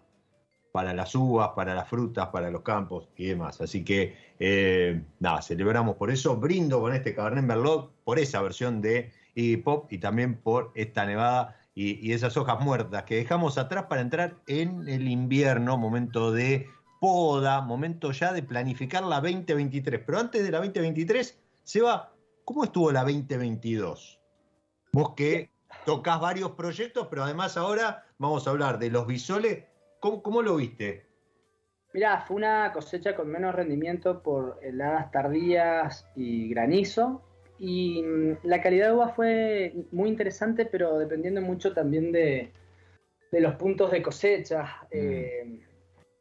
para las uvas, para las frutas, para los campos y demás. Así que, eh, nada, celebramos por eso, brindo con este Cabernet Merlot, por esa versión de Iggy Pop y también por esta nevada y, y esas hojas muertas que dejamos atrás para entrar en el invierno, momento de poda, momento ya de planificar la 2023. Pero antes de la 2023, Seba, ¿cómo estuvo la 2022? Vos que tocas varios proyectos, pero además ahora vamos a hablar de los bisoles. ¿Cómo, cómo lo viste? Mirá, fue una cosecha con menos rendimiento por heladas tardías y granizo. Y mm, la calidad de uva fue muy interesante, pero dependiendo mucho también de, de los puntos de cosecha. Eh,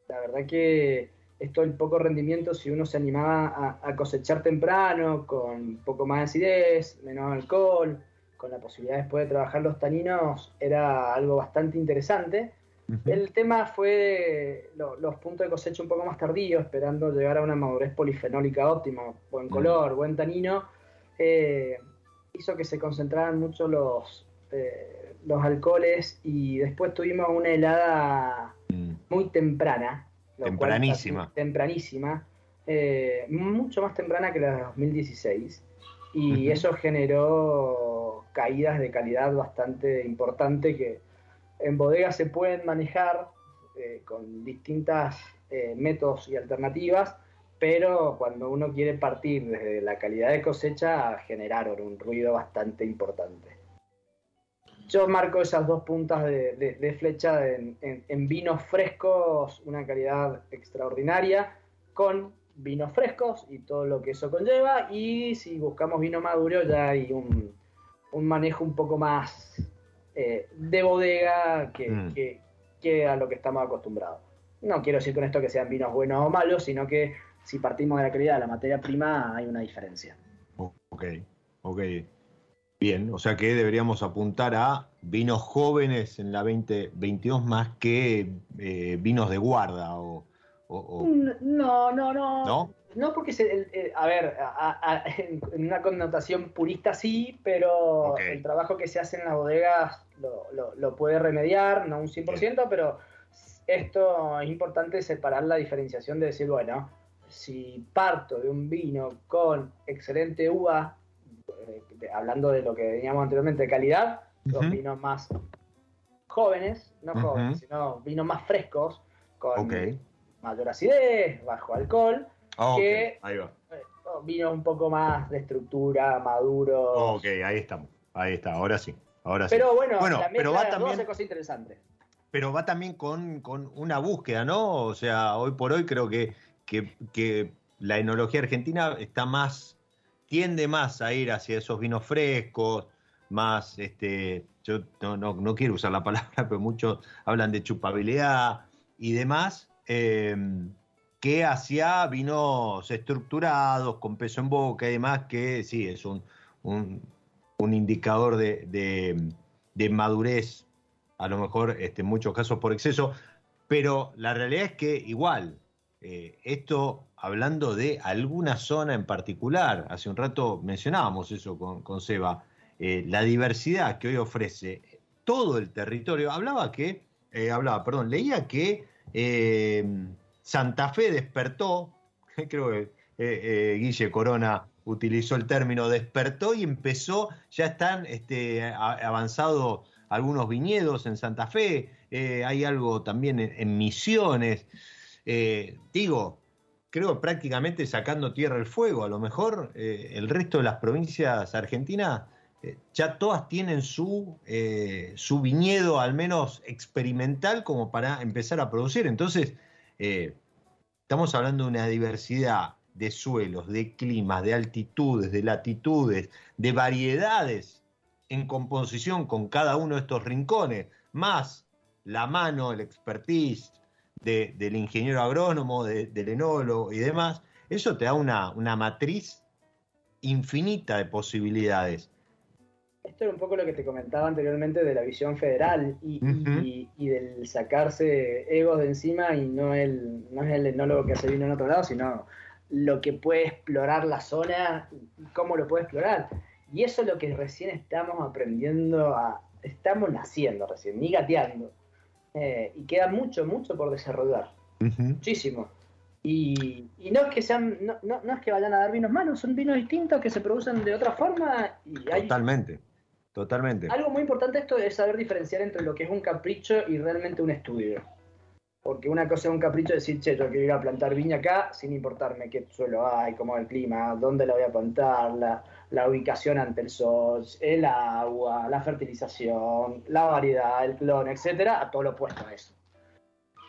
la verdad que esto el poco rendimiento, si uno se animaba a, a cosechar temprano, con un poco más de acidez, menos alcohol, con la posibilidad después de trabajar los taninos, era algo bastante interesante. El tema fue lo- los puntos de cosecha un poco más tardíos, esperando llegar a una madurez polifenólica óptima, buen color, buen tanino. Eh, hizo que se concentraran mucho los, eh, los alcoholes y después tuvimos una helada mm. muy temprana. Tempranísima. tempranísima. Eh, mucho más temprana que la de 2016. Y eso generó caídas de calidad bastante importante que en bodegas se pueden manejar eh, con distintas métodos y alternativas pero cuando uno quiere partir desde la calidad de cosecha, generaron un ruido bastante importante. Yo marco esas dos puntas de, flecha en, vinos frescos, una calidad extraordinaria, con vinos frescos y todo lo que eso conlleva, y si buscamos vino maduro ya hay un, manejo un poco más eh, de bodega mm. que, que a lo que estamos acostumbrados. No quiero decir con esto que sean vinos buenos o malos, sino que si partimos de la calidad de la materia prima, hay una diferencia. Ok, ok. Bien, o sea que deberíamos apuntar a vinos jóvenes en la 2022 más que eh, vinos de guarda o, No, no, no. ¿No? No, porque, a ver, en una connotación purista sí, pero el trabajo que se hace en las bodegas lo, puede remediar, no un 100%, pero esto es importante separar la diferenciación de decir, bueno, si parto de un vino con excelente uva, eh, hablando de lo que veníamos anteriormente de calidad, los vinos más jóvenes, no jóvenes, sino vinos más frescos, con mayor acidez, bajo alcohol, ah, que eh, vinos un poco más de estructura, maduro. Ok, ahí estamos, ahí está, ahora sí. Ahora pero bueno, la pero va también, cosa interesante. Pero va también con, con una búsqueda, ¿no? O sea, hoy por hoy creo que que, la enología argentina está más, tiende más a ir hacia esos vinos frescos, más, este, yo no, quiero usar la palabra, pero muchos hablan de chupabilidad y demás, em, que hacia vinos estructurados, con peso en boca y demás, que sí, es un, indicador de, madurez, a lo mejor este, en muchos casos por exceso, pero la realidad es que igual, eh, esto hablando de alguna zona en particular, hace un rato mencionábamos eso con, Seba, eh, la diversidad que hoy ofrece todo el territorio. Hablaba que, eh, hablaba, perdón, leía que Santa Fe despertó, creo que Guille Corona utilizó el término despertó y empezó, ya están este, avanzados algunos viñedos en Santa Fe, hay algo también en Misiones. Eh, digo, creo prácticamente sacando tierra el fuego. A lo mejor eh, el resto de las provincias argentinas eh, ya todas tienen su, su viñedo, al menos experimental, como para empezar a producir. Entonces, estamos hablando de una diversidad de suelos, de climas, de altitudes, de latitudes, de variedades en composición con cada uno de estos rincones, más la mano, el expertise, del ingeniero agrónomo, del enólogo y demás, eso te da una, matriz infinita de posibilidades. Esto es un poco lo que te comentaba anteriormente de la visión federal y, del sacarse egos de encima y no, el, no es el enólogo que hace vino en otro lado, sino lo que puede explorar la zona, cómo lo puede explorar. Y eso es lo que recién estamos aprendiendo a, estamos naciendo recién, ni gateando. Eh, y queda mucho, mucho por desarrollar. Muchísimo. Y, no es que sean, no, no, es que vayan a dar vinos malos, son vinos distintos que se producen de otra forma y Totalmente, totalmente. Algo muy importante esto es saber diferenciar entre lo que es un capricho y realmente un estudio. Porque una cosa es un capricho decir, che, yo quiero ir a plantar viña acá sin importarme qué suelo hay, cómo es el clima, dónde la voy a plantar, la, la ubicación ante el sol, el agua, la fertilización, la variedad, el clon, etcétera, a todo lo opuesto a eso.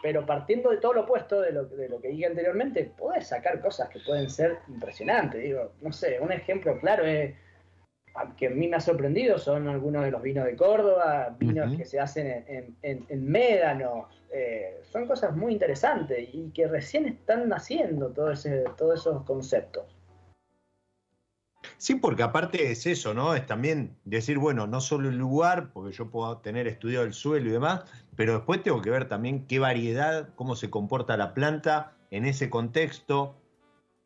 Pero partiendo de todo lo opuesto de lo, de lo que dije anteriormente, puedes sacar cosas que pueden ser impresionantes. Digo, no sé, un ejemplo claro es que a mí me ha sorprendido son algunos de los vinos de Córdoba, vinos que se hacen en, en, médanos, eh, son cosas muy interesantes y que recién están naciendo todo ese, todos esos conceptos. Sí, porque aparte es eso, ¿no? Es también decir, bueno, no solo el lugar, porque yo puedo tener estudiado el suelo y demás, pero después tengo que ver también qué variedad, cómo se comporta la planta en ese contexto,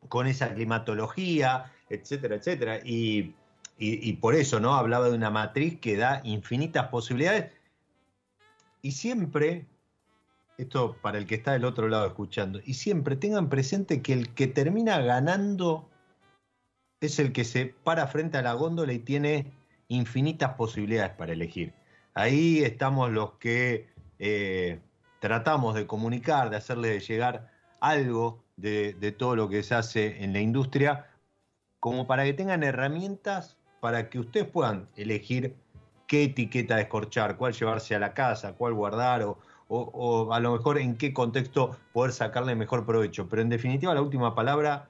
con esa climatología, etcétera, etcétera. Y y, por eso, ¿no? Hablaba de una matriz que da infinitas posibilidades. Y siempre, esto para el que está del otro lado escuchando, y siempre tengan presente que el que termina ganando es el que se para frente a la góndola y tiene infinitas posibilidades para elegir. Ahí estamos los que eh, tratamos de comunicar, de hacerle llegar algo de todo lo que se hace en la industria, como para que tengan herramientas para que ustedes puedan elegir qué etiqueta descorchar, cuál llevarse a la casa, cuál guardar o, a lo mejor en qué contexto poder sacarle mejor provecho. Pero en definitiva la última palabra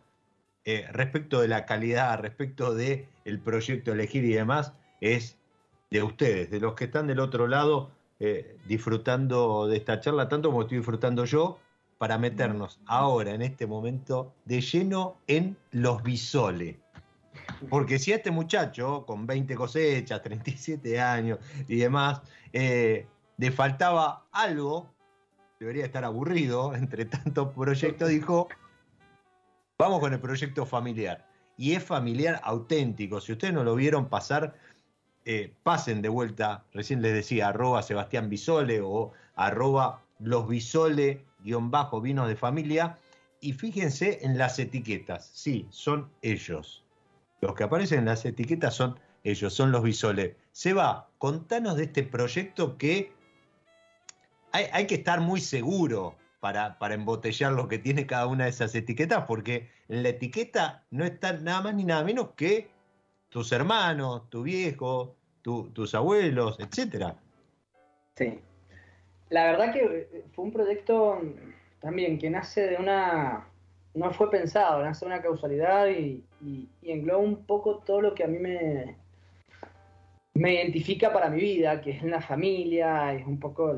eh, respecto de la calidad, respecto del el proyecto elegir y demás, es de ustedes, de los que están del otro lado eh, disfrutando de esta charla, tanto como estoy disfrutando yo, para meternos ahora, en este momento, de lleno en los bisoles. Porque si a este muchacho, con 20 cosechas, 37 años y demás, eh, le faltaba algo, debería estar aburrido entre tantos proyectos, dijo, vamos con el proyecto familiar. Y es familiar auténtico. Si ustedes no lo vieron pasar, eh, pasen de vuelta, recién les decía, arroba Sebastián Bisole o arroba los Bisole guion bajo vinos de familia y fíjense en las etiquetas, sí, son ellos. Los que aparecen en las etiquetas son ellos, son los Bisole. Seba, contanos de este proyecto que hay, que estar muy seguro para, para, embotellar lo que tiene cada una de esas etiquetas, porque en la etiqueta no está nada más ni nada menos que tus hermanos, tu viejo, tus abuelos, etcétera. Sí. La verdad que eh, fue un proyecto también que nace de una no fue pensado, nace una causalidad y, engloba un poco todo lo que a mí me, me identifica para mi vida, que es la familia, es un poco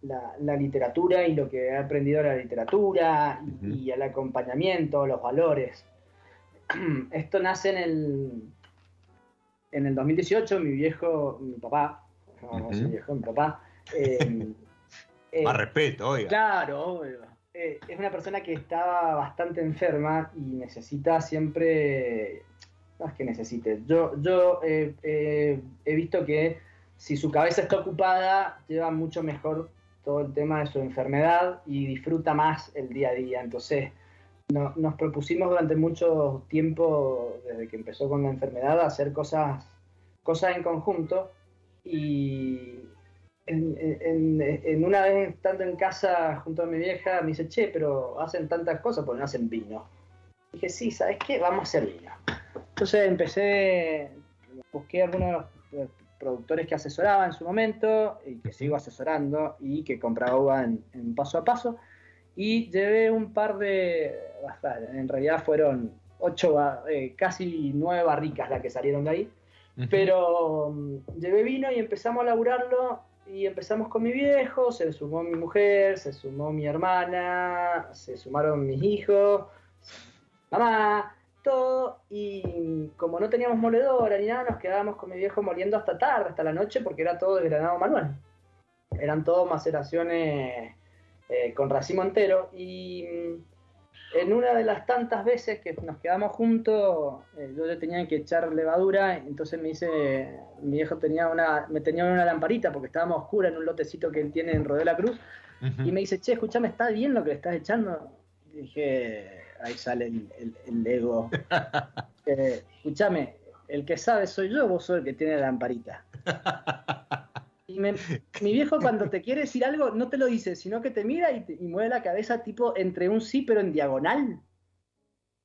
la, literatura y lo que he aprendido de la literatura y, el acompañamiento, los valores. Esto nace en el, en el 2018, mi viejo, mi papá, no, mi viejo, mi papá. Eh, Más respeto, oiga. Claro, eh, es una persona que estaba bastante enferma y necesita siempre, no es que necesite, yo, yo he visto que si su cabeza está ocupada, lleva mucho mejor todo el tema de su enfermedad y disfruta más el día a día. Entonces, nos propusimos durante mucho tiempo, desde que empezó con la enfermedad, hacer cosas, cosas en conjunto y, en, una vez estando en casa junto a mi vieja, me dice, che, pero hacen tantas cosas porque no hacen vino. dije, sí, ¿sabes qué? Vamos a hacer vino. Entonces empecé, busqué algunos eh, productores que asesoraba en su momento y que sigo asesorando y que compraba uva en, paso a paso. Y llevé un par de, en realidad fueron ocho, eh, casi nueve barricas las que salieron de ahí. Pero mm, llevé vino y empezamos a laburarlo y empezamos con mi viejo, se sumó mi mujer, se sumó mi hermana, se sumaron mis hijos, mamá, todo. Y como no teníamos moledora ni nada, nos quedábamos con mi viejo moliendo hasta tarde, hasta la noche, porque era todo de granado manual. Eran todo maceraciones eh, con racimo entero. Y en una de las tantas veces que nos quedamos juntos, eh, yo le tenía que echar levadura, entonces me dice, mi viejo tenía una, me tenía una lamparita porque estábamos oscura en un lotecito que él tiene en Rodeo la Cruz, y me dice, che, escúchame, ¿está bien lo que le estás echando? Y dije, ahí sale el, ego. eh, escúchame, el que sabe soy yo, vos sos el que tiene la lamparita. Y mi viejo cuando te quiere decir algo no te lo dice, sino que te mira y, mueve la cabeza tipo entre un sí pero en diagonal.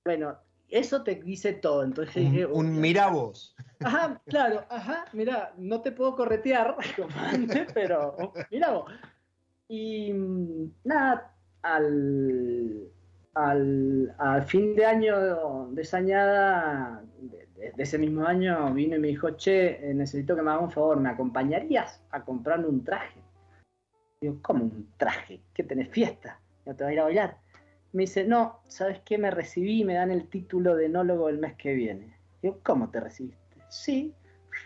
Bueno, eso te dice todo. Entonces un, un mira vos. Ajá, claro, ajá, mira, no te puedo corretear como antes, pero mira vos. Y nada, al, al, al fin de año de Sañada, ese mismo año vino y me dijo, che, eh, necesito que me hagas un favor, ¿me acompañarías a comprarme un traje? Digo, ¿cómo un traje? ¿Qué tenés fiesta? ¿No te va a ir a bailar? Me dice, no, ¿sabes qué? Me recibí y me dan el título de enólogo el mes que viene. Digo, ¿cómo te recibiste? Sí,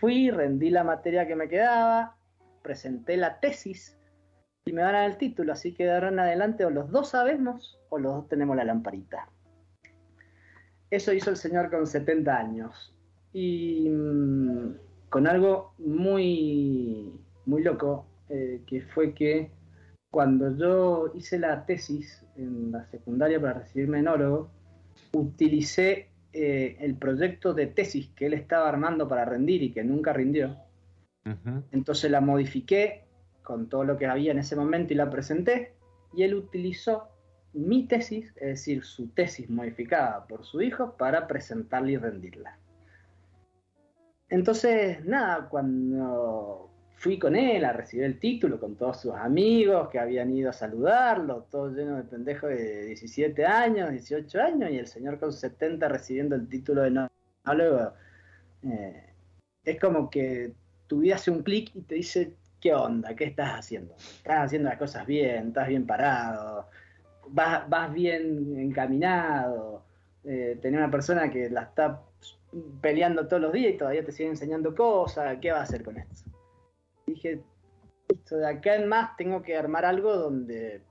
fui, rendí la materia que me quedaba, presenté la tesis y me dan el título, así que de ahora en adelante o los dos sabemos o los dos tenemos la lamparita. Eso hizo el señor con 70 años. Y mm, con algo muy, muy loco, eh, que fue que cuando yo hice la tesis en la secundaria para recibirme enólogo, utilicé eh, el proyecto de tesis que él estaba armando para rendir y que nunca rindió. Entonces la modifiqué con todo lo que había en ese momento y la presenté y él utilizó mi tesis, es decir, su tesis modificada por su hijo, para presentarla y rendirla. Entonces, nada, cuando fui con él a recibir el título con todos sus amigos que habían ido a saludarlo, todo lleno de pendejos de 17 años, 18 años, y el señor con 70 recibiendo el título de neólogo, eh, es como que tu vida hace un clic y te dice, ¿qué onda? ¿Qué estás haciendo? Estás haciendo las cosas bien, estás bien parado, vas, vas bien encaminado, eh, una persona que la está peleando todos los días y todavía te sigue enseñando cosas, ¿qué va a hacer con esto? Dije, de acá en más tengo que armar algo donde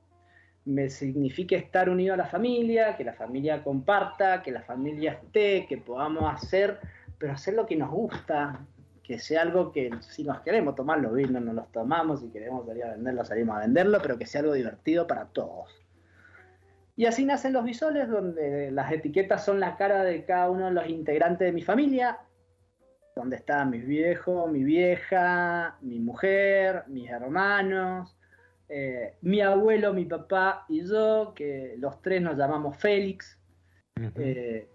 me signifique estar unido a la familia, que la familia comparta, que la familia esté, que podamos hacer, pero hacer lo que nos gusta, que sea algo que si nos queremos tomar los vinos, nos los tomamos, si queremos salir a venderlo, salimos a venderlo, pero que sea algo divertido para todos. Y así nacen los visoles, donde las etiquetas son la cara de cada uno de los integrantes de mi familia, donde están mis viejos, mi vieja, mi mujer, mis hermanos, eh, mi abuelo, mi papá y yo, que los tres nos llamamos Félix, eh,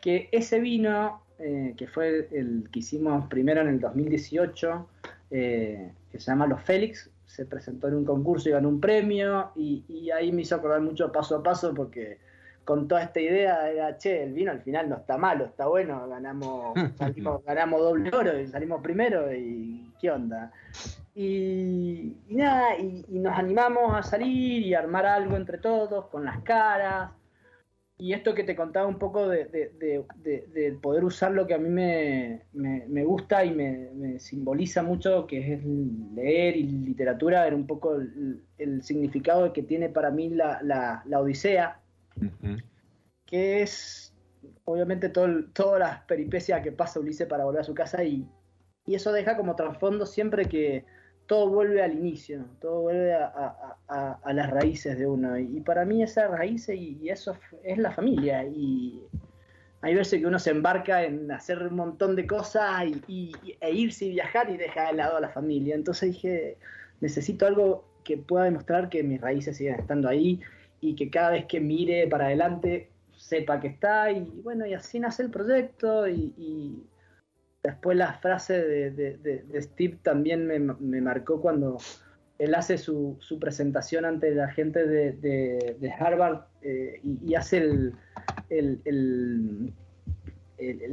que ese vino, eh, que fue el que hicimos primero en el 2018, que se llama Los Félix, se presentó en un concurso y ganó un premio y, ahí me hizo acordar mucho paso a paso porque con toda esta idea era, che, el vino al final no está malo, está bueno, ganamos, ganamos doble oro y salimos primero y qué onda. Y, nada, y, nos animamos a salir y armar algo entre todos con las caras y esto que te contaba un poco de, poder usar lo que a mí me, gusta y me, simboliza mucho, que es leer y literatura, ver un poco el, significado que tiene para mí la, Odisea, que es obviamente todo, todas las peripecias que pasa Ulises para volver a su casa y, y eso deja como trasfondo siempre que todo vuelve al inicio, todo vuelve a, las raíces de uno. Y, para mí esa raíz y, eso es la familia. Y hay veces que uno se embarca en hacer un montón de cosas y, e irse y viajar y deja de lado a la familia. Entonces dije, necesito algo que pueda demostrar que mis raíces siguen estando ahí y que cada vez que mire para adelante sepa que está. Y bueno, y así nace el proyecto Después la frase de, Steve también me, marcó cuando él hace su, presentación ante la gente de, Harvard eh, y, hace el, el,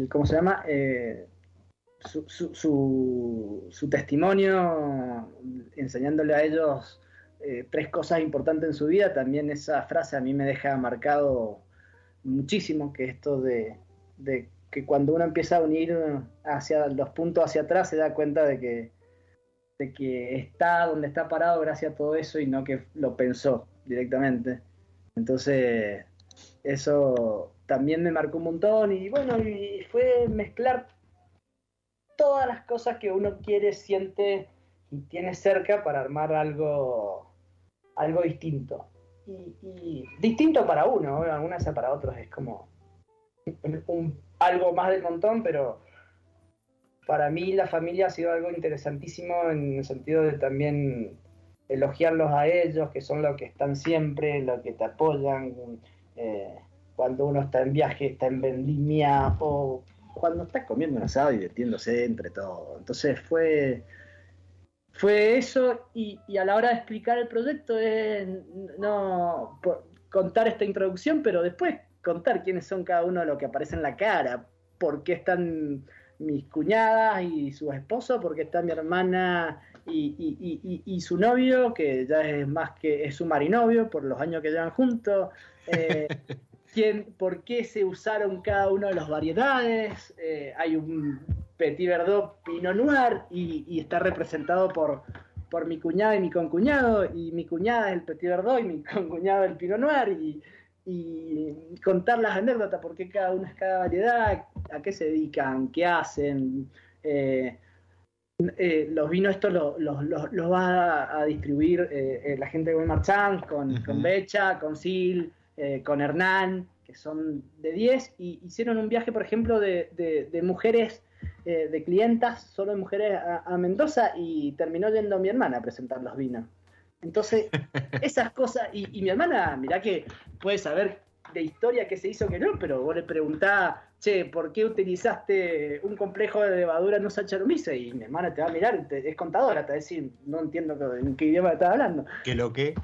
¿cómo se llama? Eh, su, su, testimonio, enseñándole a ellos eh, tres cosas importantes en su vida, también esa frase a mí me deja marcado muchísimo, que esto de, de que cuando uno empieza a unir hacia los puntos hacia atrás se da cuenta de que, de que está donde está parado gracias a todo eso y no que lo pensó directamente. Entonces, eso también me marcó un montón y bueno, y fue mezclar todas las cosas que uno quiere, siente y tiene cerca para armar algo, algo distinto. Y, distinto para uno, algunas para otros es como un algo más del montón, pero para mí la familia ha sido algo interesantísimo en el sentido de también elogiarlos a ellos, que son los que están siempre, los que te apoyan, eh, cuando uno está en viaje, está en vendimia, o cuando está comiendo un asado y divirtiéndose entre todos. Entonces fue, fue eso, y, a la hora de explicar el proyecto es no contar esta introducción, pero después contar quiénes son cada uno de los que aparece en la cara, por qué están mis cuñadas y su esposo, por qué está mi hermana y, su novio, que ya es más que es su marinovio por los años que llevan juntos. Eh, quién, por qué se usaron cada uno de las variedades. Eh, hay un Petit Verdot Pinot Noir y, está representado por, por mi cuñada y mi concuñado, y mi cuñada es el Petit Verdot y mi concuñado el Pinot Noir, y y contar las anécdotas, porque cada una es cada variedad, a qué se dedican, qué hacen. Eh, eh, los vinos estos los lo, va a, distribuir eh, la gente de Walmart con, con Becha, con Sil, con Hernán, que son de 10, y hicieron un viaje, por ejemplo, de, mujeres, de clientas, solo de mujeres a, Mendoza, y terminó yendo mi hermana a presentar los vinos. Entonces, esas cosas, y, mi hermana, mirá que puede saber de historia que se hizo que no, pero vos le preguntás, che, ¿por qué utilizaste un complejo de levadura en un Saccharomyces? Y mi hermana te va a mirar, es contadora, te va a decir, no entiendo en qué idioma estás hablando. ¿Qué lo que?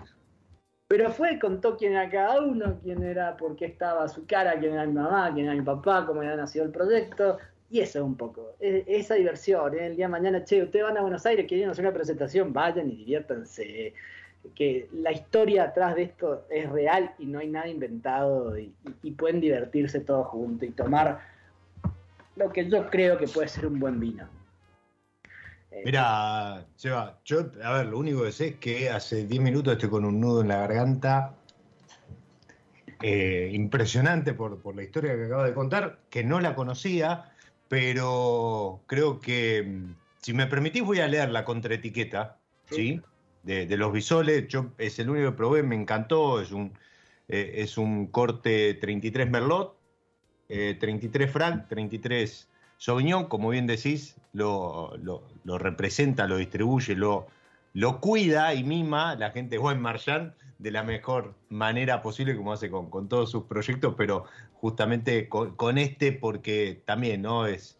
Pero fue, contó quién era cada uno, quién era, por qué estaba su cara, quién era mi mamá, quién era mi papá, cómo había nacido el proyecto. Y eso es un poco, esa diversión. ¿eh? El día de mañana, che, ustedes van a Buenos Aires, quieren hacer una presentación, vayan y diviértanse que la historia atrás de esto es real y no hay nada inventado y, pueden divertirse todos juntos y tomar lo que yo creo que puede ser un buen vino. Eh, Mira, Seba, yo, a ver, lo único que sé es que hace 10 minutos estoy con un nudo en la garganta eh, impresionante por, la historia que acabo de contar, que no la conocía, pero creo que, mm, si me permitís, voy a leer la contraetiqueta, ¿sí? de, los bisoles. Yo es el único que probé, me encantó. Es un, eh, es un corte 33 Merlot, 33 Franc, 33 Sauvignon. Como bien decís, lo, lo, representa, lo distribuye, lo, lo cuida y mima la gente de Buen Marchand de la mejor manera posible, como hace con, con todos sus proyectos, pero justamente con, este, porque también ¿no? es,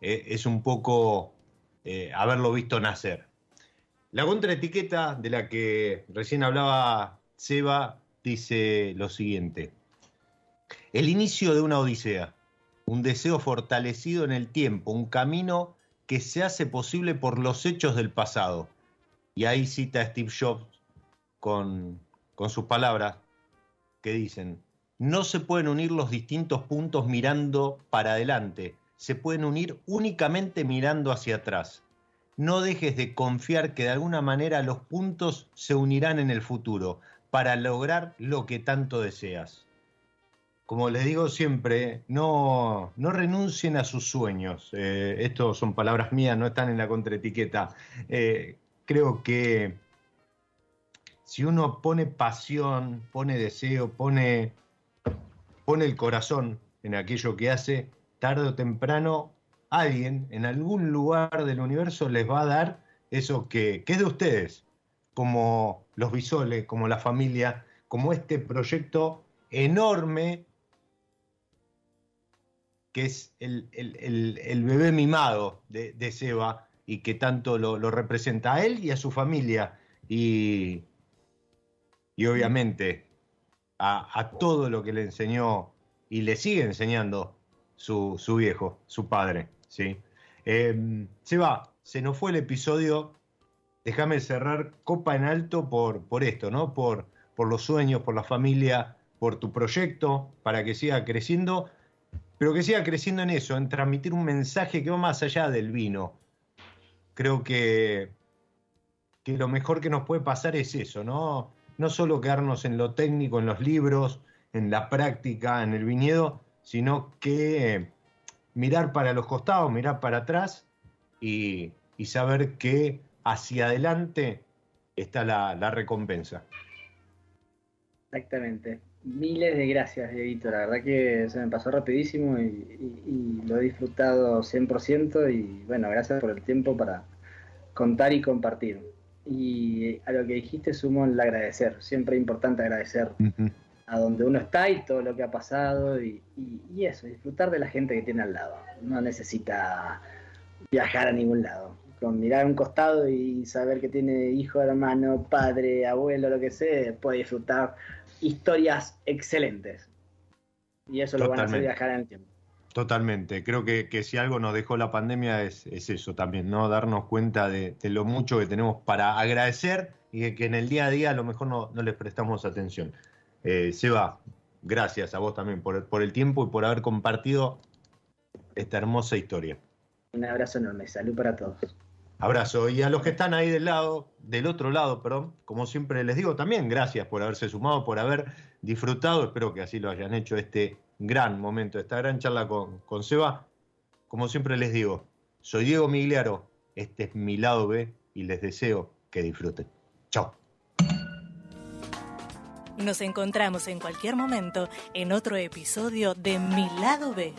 eh, es un poco eh, haberlo visto nacer. La contraetiqueta de la que recién hablaba Seba dice lo siguiente. El inicio de una odisea, un deseo fortalecido en el tiempo, un camino que se hace posible por los hechos del pasado. Y ahí cita Steve Jobs con, con sus palabras que dicen, no se pueden unir los distintos puntos mirando para adelante, se pueden unir únicamente mirando hacia atrás no dejes de confiar que de alguna manera los puntos se unirán en el futuro para lograr lo que tanto deseas. Como les digo siempre, no, no renuncien a sus sueños. Eh, son palabras mías, no están en la contraetiqueta. Eh, creo que si uno pone pasión, pone deseo, pone, pone el corazón en aquello que hace, tarde o temprano alguien en algún lugar del universo les va a dar eso que, es de ustedes, como los Bisoles, como la familia, como este proyecto enorme que es el, bebé mimado de, Seba y que tanto lo, representa a él y a su familia. Y, y obviamente a, todo lo que le enseñó y le sigue enseñando su, su viejo, su padre. ¿sí? Eh, se va, se nos fue el episodio. Déjame cerrar copa en alto por, por esto, ¿no? Por, por los sueños, por la familia, por tu proyecto, para que siga creciendo, pero que siga creciendo en eso, en transmitir un mensaje que va más allá del vino. Creo que, que lo mejor que nos puede pasar es eso, ¿no? No solo quedarnos en lo técnico, en los libros, en la práctica, en el viñedo, sino que mirar para los costados, mirar para atrás y, saber que hacia adelante está la, recompensa. Exactamente. Miles de gracias, Dieguito. La verdad que se me pasó rapidísimo y, lo he disfrutado 100% y bueno, gracias por el tiempo para contar y compartir. Y a lo que dijiste sumo el agradecer. Siempre es importante agradecer a donde uno está y todo lo que ha pasado y, eso, disfrutar de la gente que tiene al lado. No necesita viajar a ningún lado. Con mirar a un costado y saber que tiene hijo, hermano, padre, abuelo, lo que sea, puede disfrutar historias excelentes. Y eso lo van a hacer viajar en el tiempo. Totalmente. Creo que, si algo nos dejó la pandemia es, eso también, ¿no? Darnos cuenta de, lo mucho que tenemos para agradecer y que en el día a día a lo mejor no, no les prestamos atención. Eh, Seba, gracias a vos también por, por el tiempo y por haber compartido esta hermosa historia. Un abrazo enorme, salud para todos. Abrazo. Y a los que están ahí del lado, del otro lado, perdón, como siempre les digo también, gracias por haberse sumado, por haber disfrutado. Espero que así lo hayan hecho este gran momento, esta gran charla con, con Seba. Como siempre les digo, soy Diego Migliaro, este es mi lado B y les deseo que disfruten. Chao. Nos encontramos en cualquier momento en otro episodio de Mi lado B.